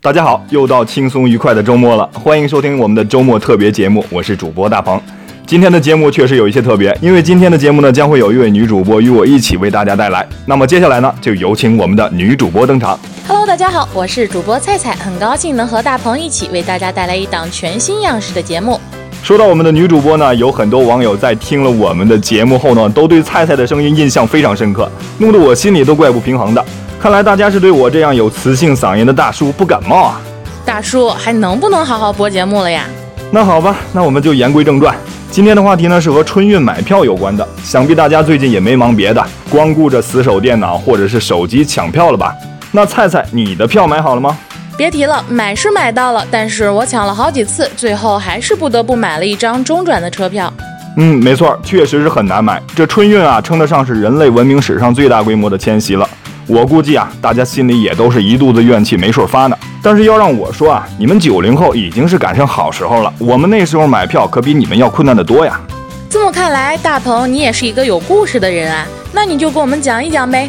大家好，又到轻松愉快的周末了，欢迎收听我们的周末特别节目，我是主播大鹏。今天的节目确实有一些特别，因为今天的节目呢将会有一位女主播与我一起为大家带来。那么接下来呢，就有请我们的女主播登场。Hello，大家好，我是主播菜菜，很高兴能和大鹏一起为大家带来一档全新样式的节目。说到我们的女主播呢，有很多网友在听了我们的节目后呢，都对菜菜的声音印象非常深刻，弄得我心里都怪不平衡的。看来大家是对我这样有磁性嗓音的大叔不感冒啊。大叔还能不能好好播节目了呀？那好吧，那我们就言归正传。今天的话题呢是和春运买票有关的，想必大家最近也没忙别的，光顾着死守电脑或者是手机抢票了吧？那菜菜，你的票买好了吗？别提了，买是买到了，但是我抢了好几次，最后还是不得不买了一张中转的车票。嗯，没错，确实是很难买。这春运啊，称得上是人类文明史上最大规模的迁徙了。我估计啊，大家心里也都是一肚子怨气没处发呢。但是要让我说啊，你们九零后已经是赶上好时候了，我们那时候买票可比你们要困难得多呀。这么看来，大鹏你也是一个有故事的人啊，那你就给我们讲一讲呗。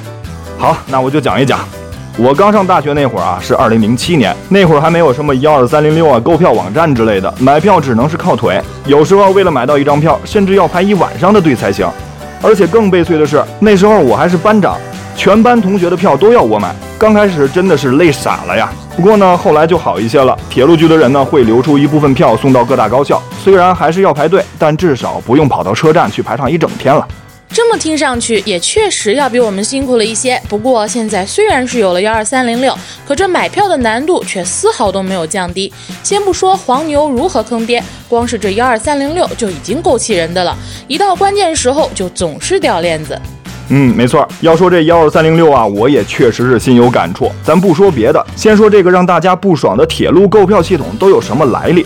好，那我就讲一讲。我刚上大学那会儿啊，是二零零七年，那会儿还没有什么幺二三零六啊、购票网站之类的，买票只能是靠腿，有时候为了买到一张票，甚至要排一晚上的队才行。而且更悲催的是，那时候我还是班长，全班同学的票都要我买，刚开始真的是累傻了呀。不过呢，后来就好一些了，铁路局的人呢会留出一部分票送到各大高校，虽然还是要排队，但至少不用跑到车站去排上一整天了。这么听上去也确实要比我们辛苦了一些。不过现在虽然是有了幺二三零六，可这买票的难度却丝毫都没有降低。先不说黄牛如何坑爹，光是这幺二三零六就已经够气人的了，一到关键时候就总是掉链子。嗯，没错。要说这幺二三零六啊，我也确实是心有感触。咱不说别的，先说这个让大家不爽的铁路购票系统都有什么来历。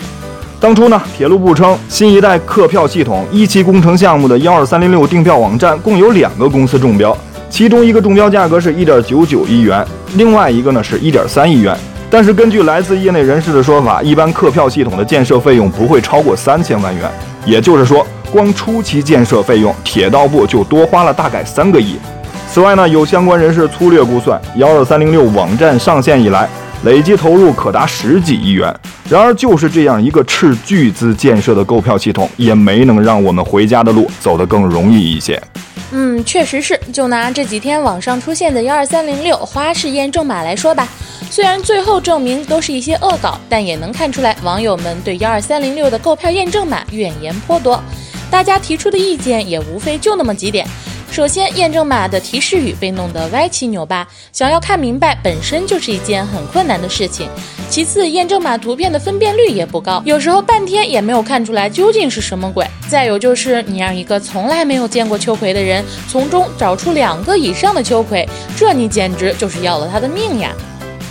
当初呢，铁路部称新一代客票系统一期工程项目的幺二三零六订票网站共有两个公司中标，其中一个中标价格是一点九九亿元，另外一个呢是一点三亿元。但是根据来自业内人士的说法，一般客票系统的建设费用不会超过三千万元，也就是说，光初期建设费用，铁道部就多花了大概三个亿。此外呢，有相关人士粗略估算，幺二三零六网站上线以来，累计投入可达十几亿元。然而，就是这样一个斥巨资建设的购票系统，也没能让我们回家的路走得更容易一些。嗯，确实是。就拿这几天网上出现的幺二三零六花式验证码来说吧，虽然最后证明都是一些恶搞，但也能看出来网友们对幺二三零六的购票验证码怨言颇多。大家提出的意见也无非就那么几点。首先，验证码的提示语被弄得歪七扭八，想要看明白本身就是一件很困难的事情。其次，验证码图片的分辨率也不高，有时候半天也没有看出来究竟是什么鬼。再有就是，你让一个从来没有见过秋葵的人从中找出两个以上的秋葵，这你简直就是要了他的命呀！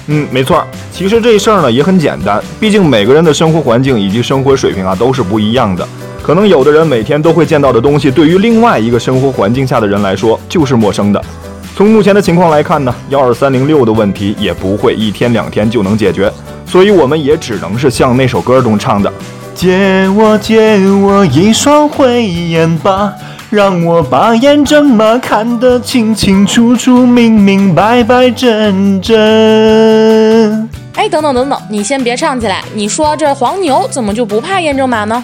嗯，没错。其实这事儿呢也很简单，毕竟每个人的生活环境以及生活水平啊都是不一样的。可能有的人每天都会见到的东西，对于另外一个生活环境下的人来说就是陌生的。从目前的情况来看呢，幺二三零六的问题也不会一天两天就能解决，所以我们也只能是像那首歌中唱的：“借我借我一双慧眼吧，让我把验证码看得清清楚楚、明明白白、真真。”哎，等等等等，你先别唱起来。你说这黄牛怎么就不怕验证码呢？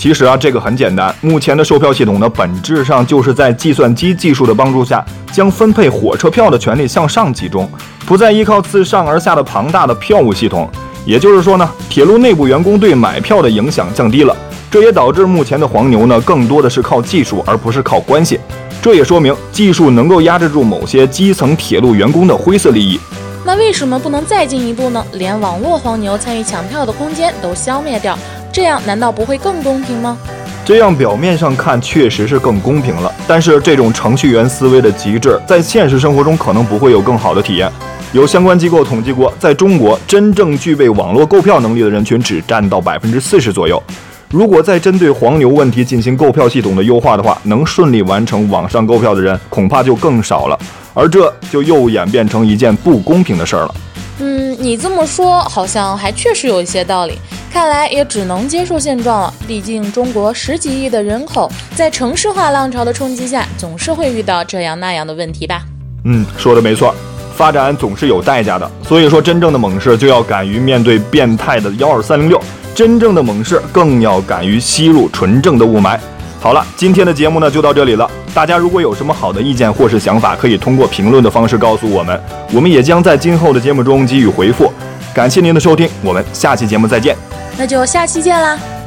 其实啊，这个很简单。目前的售票系统呢，本质上就是在计算机技术的帮助下，将分配火车票的权利向上集中，不再依靠自上而下的庞大的票务系统。也就是说呢，铁路内部员工对买票的影响降低了。这也导致目前的黄牛呢，更多的是靠技术，而不是靠关系。这也说明技术能够压制住某些基层铁路员工的灰色利益。那为什么不能再进一步呢？连网络黄牛参与抢票的空间都消灭掉？这样难道不会更公平吗？这样表面上看确实是更公平了，但是这种程序员思维的极致，在现实生活中可能不会有更好的体验。有相关机构统计过，在中国真正具备网络购票能力的人群只占到百分之四十左右。如果再针对黄牛问题进行购票系统的优化的话，能顺利完成网上购票的人恐怕就更少了，而这就又演变成一件不公平的事儿了。嗯，你这么说好像还确实有一些道理。看来也只能接受现状了。毕竟中国十几亿的人口，在城市化浪潮的冲击下，总是会遇到这样那样的问题吧。嗯，说的没错。发展总是有代价的，所以说真正的猛士就要敢于面对变态的幺二三零六，真正的猛士更要敢于吸入纯正的雾霾。好了，今天的节目呢就到这里了。大家如果有什么好的意见或是想法，可以通过评论的方式告诉我们，我们也将在今后的节目中给予回复。感谢您的收听，我们下期节目再见。那就下期见啦。